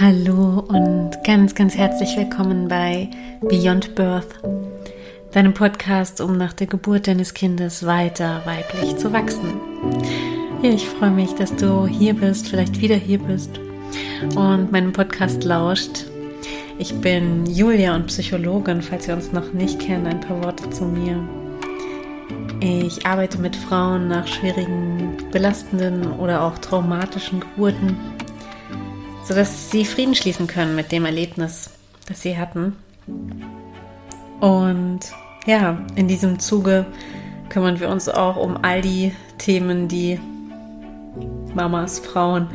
Hallo und ganz, ganz herzlich willkommen bei Beyond Birth, deinem Podcast, um nach der Geburt deines Kindes weiter weiblich zu wachsen. Ja, ich freue mich, dass du hier bist, vielleicht wieder hier bist und meinem Podcast lauscht. Ich bin Julia und Psychologin, falls wir uns noch nicht kennen, ein paar Worte zu mir. Ich arbeite mit Frauen nach schwierigen, belastenden oder auch traumatischen Geburten sodass sie Frieden schließen können mit dem Erlebnis, das sie hatten. Und ja, in diesem Zuge kümmern wir uns auch um all die Themen, die Mamas, Frauen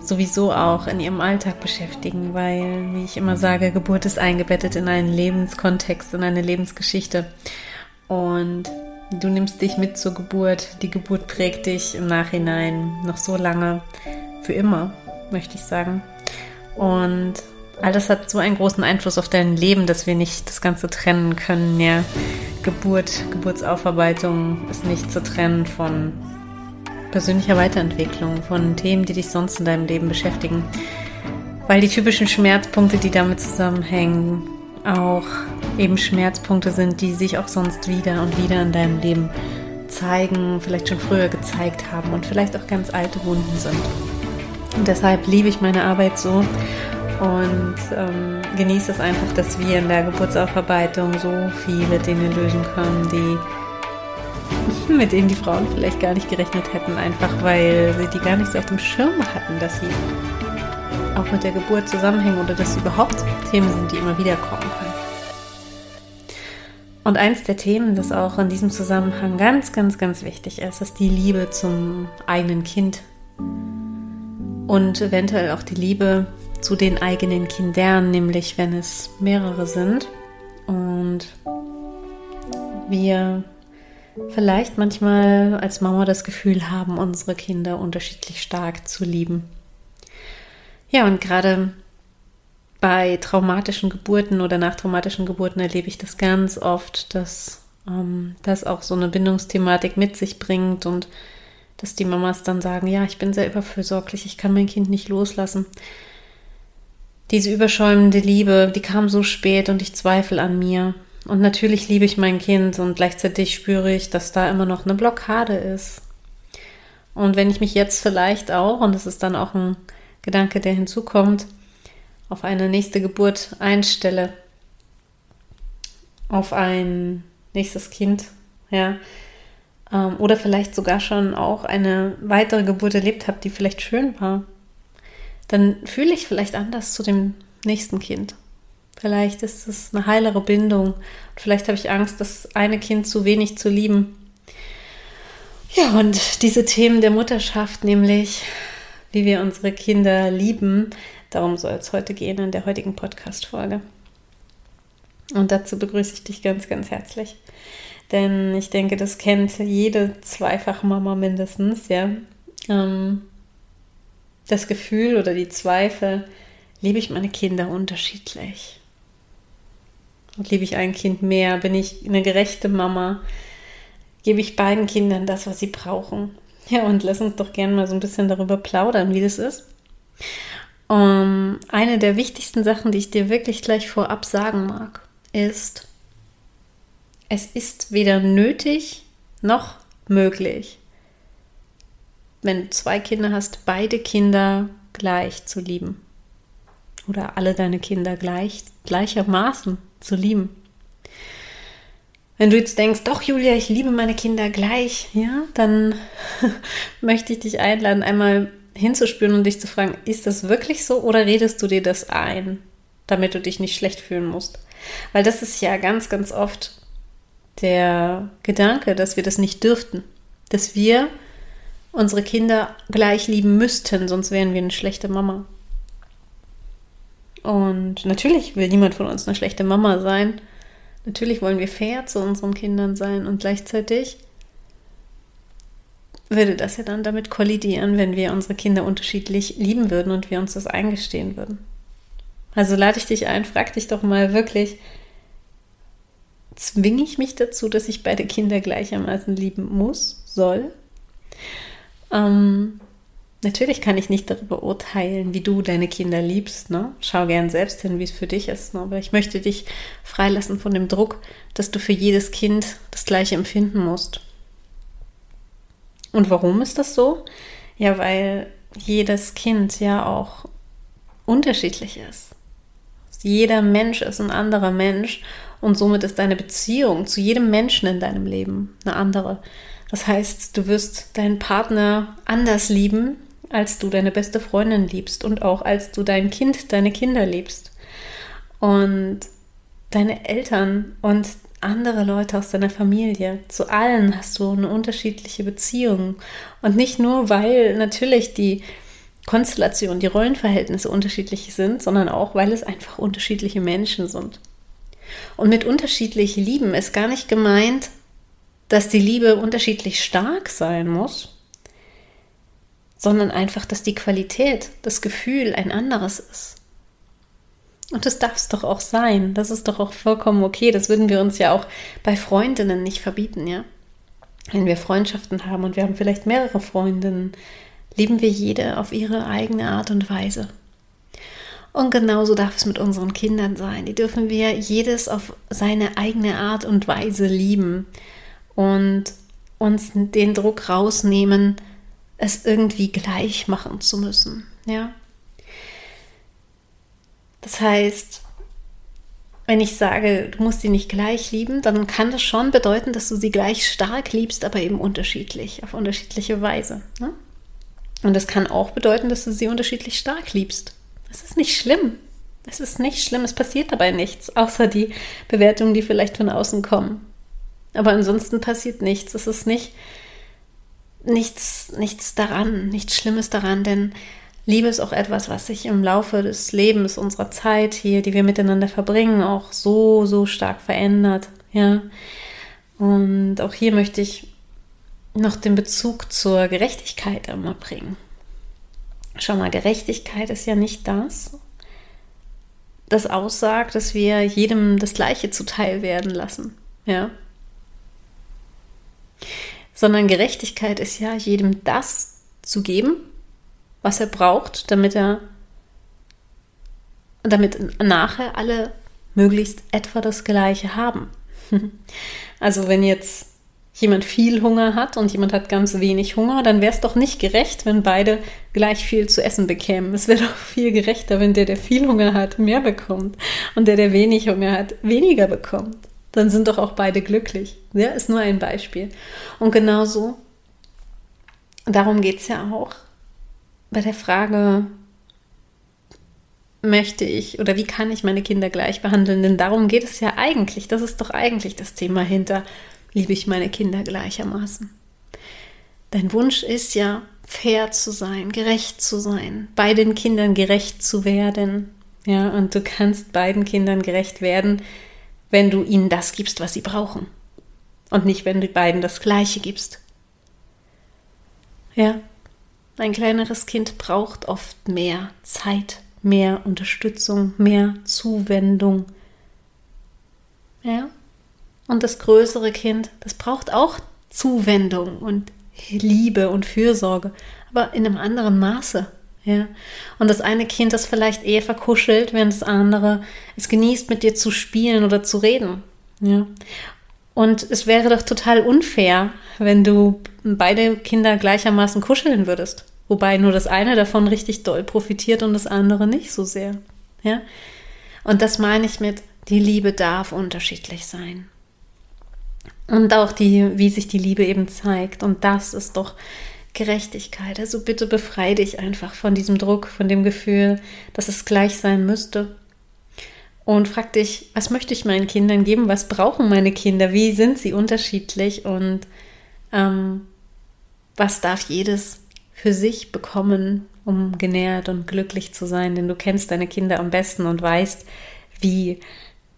sowieso auch in ihrem Alltag beschäftigen, weil, wie ich immer sage, Geburt ist eingebettet in einen Lebenskontext, in eine Lebensgeschichte. Und du nimmst dich mit zur Geburt. Die Geburt prägt dich im Nachhinein noch so lange, für immer möchte ich sagen. Und all das hat so einen großen Einfluss auf dein Leben, dass wir nicht das Ganze trennen können. Ja, Geburt, Geburtsaufarbeitung ist nicht zu trennen von persönlicher Weiterentwicklung, von Themen, die dich sonst in deinem Leben beschäftigen. Weil die typischen Schmerzpunkte, die damit zusammenhängen, auch eben Schmerzpunkte sind, die sich auch sonst wieder und wieder in deinem Leben zeigen, vielleicht schon früher gezeigt haben und vielleicht auch ganz alte Wunden sind. Und deshalb liebe ich meine Arbeit so und ähm, genieße es einfach, dass wir in der Geburtsaufarbeitung so viele Dinge lösen können, die mit denen die Frauen vielleicht gar nicht gerechnet hätten, einfach weil sie die gar nicht so auf dem Schirm hatten, dass sie auch mit der Geburt zusammenhängen oder dass sie überhaupt Themen sind, die immer wieder kommen können. Und eins der Themen, das auch in diesem Zusammenhang ganz, ganz, ganz wichtig ist, ist die Liebe zum eigenen Kind und eventuell auch die Liebe zu den eigenen Kindern, nämlich wenn es mehrere sind und wir vielleicht manchmal als Mama das Gefühl haben, unsere Kinder unterschiedlich stark zu lieben. Ja, und gerade bei traumatischen Geburten oder nach traumatischen Geburten erlebe ich das ganz oft, dass ähm, das auch so eine Bindungsthematik mit sich bringt und dass die Mamas dann sagen, ja, ich bin sehr überfürsorglich, ich kann mein Kind nicht loslassen. Diese überschäumende Liebe, die kam so spät und ich zweifle an mir. Und natürlich liebe ich mein Kind und gleichzeitig spüre ich, dass da immer noch eine Blockade ist. Und wenn ich mich jetzt vielleicht auch, und das ist dann auch ein Gedanke, der hinzukommt, auf eine nächste Geburt einstelle, auf ein nächstes Kind, ja, ähm, oder vielleicht sogar schon auch eine weitere Geburt erlebt habe, die vielleicht schön war, dann fühle ich vielleicht anders zu dem nächsten Kind. Vielleicht ist es eine heilere Bindung. Vielleicht habe ich Angst, das eine Kind zu wenig zu lieben. Ja, und diese Themen der Mutterschaft, nämlich wie wir unsere Kinder lieben, darum soll es heute gehen in der heutigen Podcast-Folge. Und dazu begrüße ich dich ganz, ganz herzlich. Denn ich denke, das kennt jede Zweifachmama mindestens, ja. Ähm, das Gefühl oder die Zweifel, liebe ich meine Kinder unterschiedlich? Und liebe ich ein Kind mehr? Bin ich eine gerechte Mama? Gebe ich beiden Kindern das, was sie brauchen? Ja, und lass uns doch gerne mal so ein bisschen darüber plaudern, wie das ist. Um, eine der wichtigsten Sachen, die ich dir wirklich gleich vorab sagen mag, ist, es ist weder nötig noch möglich, wenn du zwei Kinder hast, beide Kinder gleich zu lieben. Oder alle deine Kinder gleich, gleichermaßen zu lieben. Wenn du jetzt denkst, doch Julia, ich liebe meine Kinder gleich, ja, dann möchte ich dich einladen, einmal hinzuspüren und dich zu fragen, ist das wirklich so oder redest du dir das ein, damit du dich nicht schlecht fühlen musst? Weil das ist ja ganz, ganz oft der Gedanke, dass wir das nicht dürften, dass wir unsere Kinder gleich lieben müssten, sonst wären wir eine schlechte Mama. Und natürlich will niemand von uns eine schlechte Mama sein. Natürlich wollen wir fair zu unseren Kindern sein und gleichzeitig würde das ja dann damit kollidieren, wenn wir unsere Kinder unterschiedlich lieben würden und wir uns das eingestehen würden. Also lade ich dich ein, frag dich doch mal wirklich, zwinge ich mich dazu, dass ich beide Kinder gleichermaßen lieben muss, soll. Ähm, Natürlich kann ich nicht darüber urteilen, wie du deine Kinder liebst. Ne? Schau gern selbst hin, wie es für dich ist. Ne? Aber ich möchte dich freilassen von dem Druck, dass du für jedes Kind das gleiche empfinden musst. Und warum ist das so? Ja, weil jedes Kind ja auch unterschiedlich ist. Jeder Mensch ist ein anderer Mensch und somit ist deine Beziehung zu jedem Menschen in deinem Leben eine andere. Das heißt, du wirst deinen Partner anders lieben, als du deine beste Freundin liebst und auch als du dein Kind, deine Kinder liebst. Und deine Eltern und andere Leute aus deiner Familie. Zu allen hast du eine unterschiedliche Beziehung. Und nicht nur, weil natürlich die Konstellation, die Rollenverhältnisse unterschiedlich sind, sondern auch, weil es einfach unterschiedliche Menschen sind. Und mit unterschiedlich lieben ist gar nicht gemeint, dass die Liebe unterschiedlich stark sein muss, sondern einfach, dass die Qualität, das Gefühl ein anderes ist. Und das darf es doch auch sein. Das ist doch auch vollkommen okay. Das würden wir uns ja auch bei Freundinnen nicht verbieten, ja. Wenn wir Freundschaften haben und wir haben vielleicht mehrere Freundinnen, lieben wir jede auf ihre eigene Art und Weise. Und genauso darf es mit unseren Kindern sein. Die dürfen wir jedes auf seine eigene Art und Weise lieben und uns den Druck rausnehmen, es irgendwie gleich machen zu müssen. Ja. Das heißt, wenn ich sage, du musst sie nicht gleich lieben, dann kann das schon bedeuten, dass du sie gleich stark liebst, aber eben unterschiedlich, auf unterschiedliche Weise. Ne? Und das kann auch bedeuten, dass du sie unterschiedlich stark liebst. Das ist nicht schlimm. Es ist nicht schlimm, es passiert dabei nichts, außer die Bewertungen, die vielleicht von außen kommen. Aber ansonsten passiert nichts. Es ist nicht nichts, nichts daran, nichts Schlimmes daran, denn Liebe ist auch etwas, was sich im Laufe des Lebens, unserer Zeit hier, die wir miteinander verbringen, auch so, so stark verändert. Ja. Und auch hier möchte ich noch den Bezug zur Gerechtigkeit einmal bringen. Schau mal, Gerechtigkeit ist ja nicht das, das aussagt, dass wir jedem das Gleiche zuteil werden lassen. Ja. Sondern Gerechtigkeit ist ja, jedem das zu geben, was er braucht, damit er, damit nachher alle möglichst etwa das Gleiche haben. Also wenn jetzt jemand viel Hunger hat und jemand hat ganz wenig Hunger, dann wäre es doch nicht gerecht, wenn beide gleich viel zu essen bekämen. Es wäre doch viel gerechter, wenn der, der viel Hunger hat, mehr bekommt und der, der wenig Hunger hat, weniger bekommt. Dann sind doch auch beide glücklich. Ja, ist nur ein Beispiel. Und genauso, darum geht es ja auch bei der Frage, möchte ich oder wie kann ich meine Kinder gleich behandeln? Denn darum geht es ja eigentlich. Das ist doch eigentlich das Thema hinter, liebe ich meine Kinder gleichermaßen. Dein Wunsch ist ja, fair zu sein, gerecht zu sein, beiden Kindern gerecht zu werden. Ja, und du kannst beiden Kindern gerecht werden, wenn du ihnen das gibst, was sie brauchen. Und nicht, wenn du beiden das Gleiche gibst. Ja, ein kleineres Kind braucht oft mehr Zeit, mehr Unterstützung, mehr Zuwendung. Ja? Und das größere Kind, das braucht auch Zuwendung und Liebe und Fürsorge, aber in einem anderen Maße. Ja? Und das eine Kind, das vielleicht eher verkuschelt, während das andere es genießt, mit dir zu spielen oder zu reden. Ja? Und es wäre doch total unfair, wenn du beide Kinder gleichermaßen kuscheln würdest. Wobei nur das eine davon richtig doll profitiert und das andere nicht so sehr. Ja? Und das meine ich mit, die Liebe darf unterschiedlich sein. Und auch die, wie sich die Liebe eben zeigt. Und das ist doch Gerechtigkeit. Also bitte befreie dich einfach von diesem Druck, von dem Gefühl, dass es gleich sein müsste und frag dich, was möchte ich meinen Kindern geben? Was brauchen meine Kinder? Wie sind sie unterschiedlich? Und ähm, was darf jedes für sich bekommen, um genährt und glücklich zu sein? Denn du kennst deine Kinder am besten und weißt, wie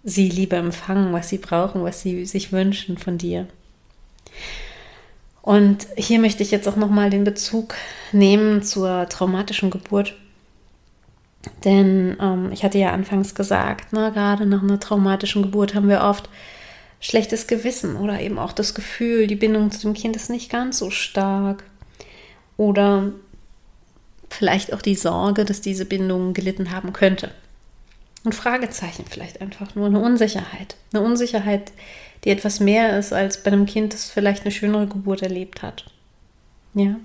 sie Liebe empfangen, was sie brauchen, was sie sich wünschen von dir. Und hier möchte ich jetzt auch nochmal den Bezug nehmen zur traumatischen Geburt. Denn ähm, ich hatte ja anfangs gesagt, ne, gerade nach einer traumatischen Geburt haben wir oft schlechtes Gewissen oder eben auch das Gefühl, die Bindung zu dem Kind ist nicht ganz so stark. Oder vielleicht auch die Sorge, dass diese Bindung gelitten haben könnte. Und Fragezeichen vielleicht einfach nur eine Unsicherheit. Eine Unsicherheit, die etwas mehr ist als bei einem Kind, das vielleicht eine schönere Geburt erlebt hat. Ja.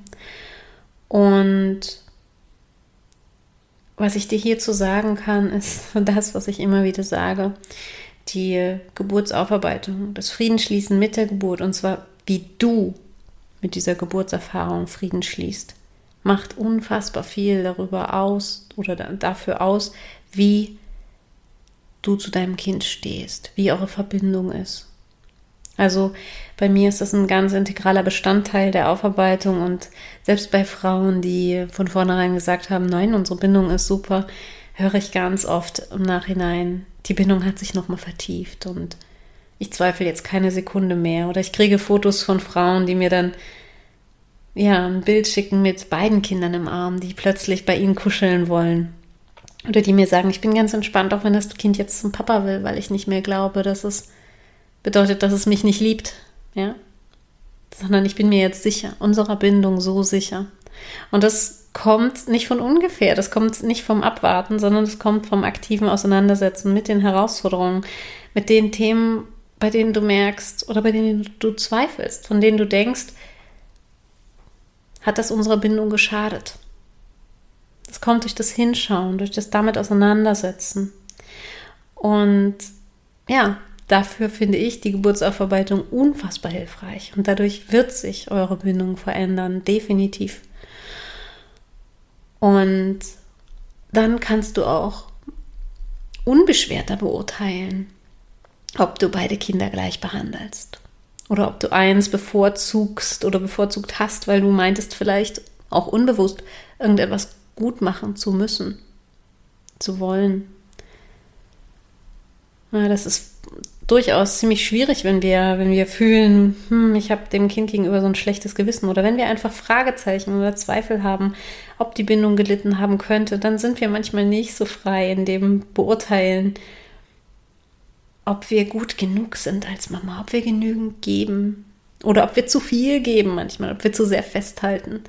Und was ich dir hierzu sagen kann, ist das, was ich immer wieder sage. Die Geburtsaufarbeitung, das Friedensschließen mit der Geburt, und zwar wie du mit dieser Geburtserfahrung Frieden schließt, macht unfassbar viel darüber aus oder dafür aus, wie du zu deinem Kind stehst, wie eure Verbindung ist. Also bei mir ist das ein ganz integraler Bestandteil der Aufarbeitung und selbst bei Frauen, die von vornherein gesagt haben, nein, unsere Bindung ist super, höre ich ganz oft im Nachhinein, die Bindung hat sich nochmal vertieft und ich zweifle jetzt keine Sekunde mehr. Oder ich kriege Fotos von Frauen, die mir dann ja ein Bild schicken mit beiden Kindern im Arm, die plötzlich bei ihnen kuscheln wollen. Oder die mir sagen, ich bin ganz entspannt, auch wenn das Kind jetzt zum Papa will, weil ich nicht mehr glaube, dass es bedeutet, dass es mich nicht liebt, ja, sondern ich bin mir jetzt sicher, unserer Bindung so sicher. Und das kommt nicht von ungefähr, das kommt nicht vom Abwarten, sondern es kommt vom aktiven Auseinandersetzen mit den Herausforderungen, mit den Themen, bei denen du merkst oder bei denen du zweifelst, von denen du denkst, hat das unserer Bindung geschadet. Das kommt durch das Hinschauen, durch das damit Auseinandersetzen. Und ja, dafür finde ich die Geburtsaufarbeitung unfassbar hilfreich und dadurch wird sich eure Bindung verändern, definitiv. Und dann kannst du auch unbeschwerter beurteilen, ob du beide Kinder gleich behandelst oder ob du eins bevorzugst oder bevorzugt hast, weil du meintest vielleicht auch unbewusst irgendetwas gut machen zu müssen, zu wollen. Ja, das ist durchaus ziemlich schwierig, wenn wir, wenn wir fühlen, hm, ich habe dem Kind gegenüber so ein schlechtes Gewissen oder wenn wir einfach Fragezeichen oder Zweifel haben, ob die Bindung gelitten haben könnte, dann sind wir manchmal nicht so frei in dem Beurteilen, ob wir gut genug sind als Mama, ob wir genügend geben oder ob wir zu viel geben manchmal, ob wir zu sehr festhalten,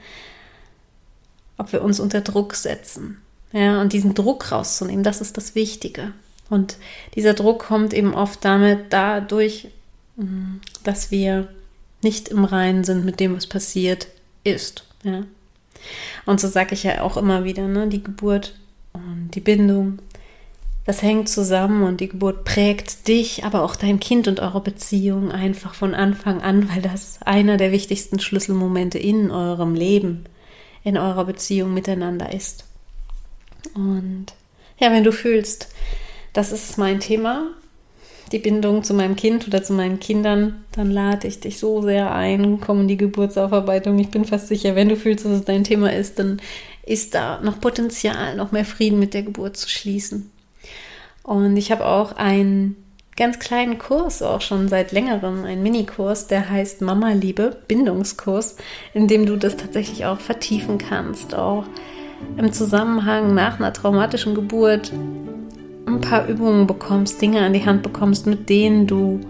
ob wir uns unter Druck setzen. Ja, und diesen Druck rauszunehmen, das ist das Wichtige. Und dieser Druck kommt eben oft damit dadurch, mm, dass wir nicht im Reinen sind mit dem, was passiert ist. Ja? Und so sage ich ja auch immer wieder, ne? die Geburt und die Bindung, das hängt zusammen und die Geburt prägt dich, aber auch dein Kind und eure Beziehung einfach von Anfang an, weil das einer der wichtigsten Schlüsselmomente in eurem Leben, in eurer Beziehung miteinander ist. Und ja, wenn du fühlst, das ist mein Thema, die Bindung zu meinem Kind oder zu meinen Kindern, dann lade ich dich so sehr ein, komm in die Geburtsaufarbeitung. Ich bin fast sicher, wenn du fühlst, dass es dein Thema ist, dann ist da noch Potenzial, noch mehr Frieden mit der Geburt zu schließen. Und ich habe auch einen ganz kleinen Kurs, auch schon seit längerem, einen Minikurs, der heißt Mama Liebe, Bindungskurs, in dem du das tatsächlich auch vertiefen kannst, auch im Zusammenhang nach einer traumatischen Geburt ein paar Übungen bekommst, Dinge an die Hand bekommst, mit denen du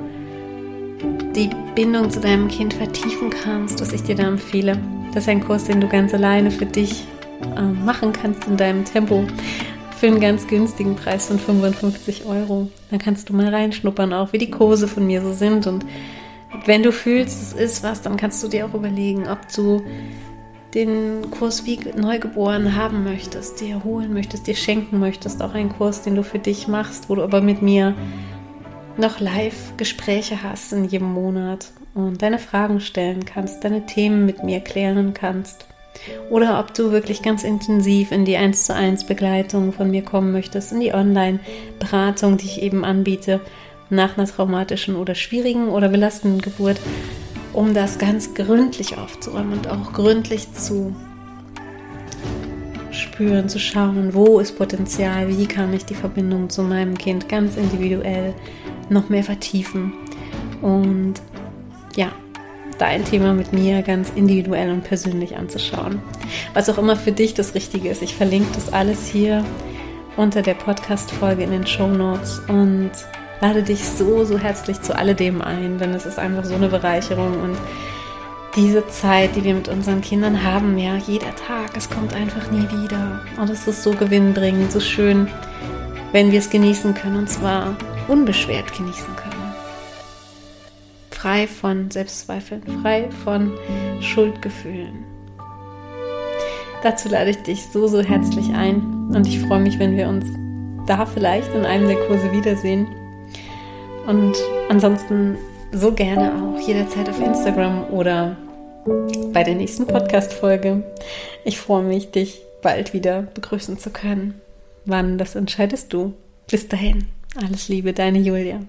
die Bindung zu deinem Kind vertiefen kannst, was ich dir da empfehle. Das ist ein Kurs, den du ganz alleine für dich äh, machen kannst in deinem Tempo für einen ganz günstigen Preis von 55 Euro. Dann kannst du mal reinschnuppern, auch wie die Kurse von mir so sind. Und wenn du fühlst, es ist was, dann kannst du dir auch überlegen, ob du den Kurs wie neugeboren haben möchtest, dir holen möchtest, dir schenken möchtest, auch einen Kurs, den du für dich machst, wo du aber mit mir noch live Gespräche hast in jedem Monat und deine Fragen stellen kannst, deine Themen mit mir klären kannst. Oder ob du wirklich ganz intensiv in die 1 zu 1 Begleitung von mir kommen möchtest, in die Online-Beratung, die ich eben anbiete, nach einer traumatischen oder schwierigen oder belastenden Geburt um das ganz gründlich aufzuräumen und auch gründlich zu spüren, zu schauen, wo ist Potenzial, wie kann ich die Verbindung zu meinem Kind ganz individuell noch mehr vertiefen. Und ja, da ein Thema mit mir ganz individuell und persönlich anzuschauen. Was auch immer für dich das Richtige ist. Ich verlinke das alles hier unter der Podcast-Folge in den Show Notes und lade dich so, so herzlich zu alledem ein, denn es ist einfach so eine Bereicherung und diese Zeit, die wir mit unseren Kindern haben, ja, jeder Tag, es kommt einfach nie wieder. Und es ist so gewinnbringend, so schön, wenn wir es genießen können und zwar unbeschwert genießen können. Frei von Selbstzweifeln, frei von Schuldgefühlen. Dazu lade ich dich so, so herzlich ein und ich freue mich, wenn wir uns da vielleicht in einem der Kurse wiedersehen. Und ansonsten so gerne auch jederzeit auf Instagram oder bei der nächsten Podcast-Folge. Ich freue mich, dich bald wieder begrüßen zu können. Wann, das entscheidest du. Bis dahin, alles Liebe, deine Julia.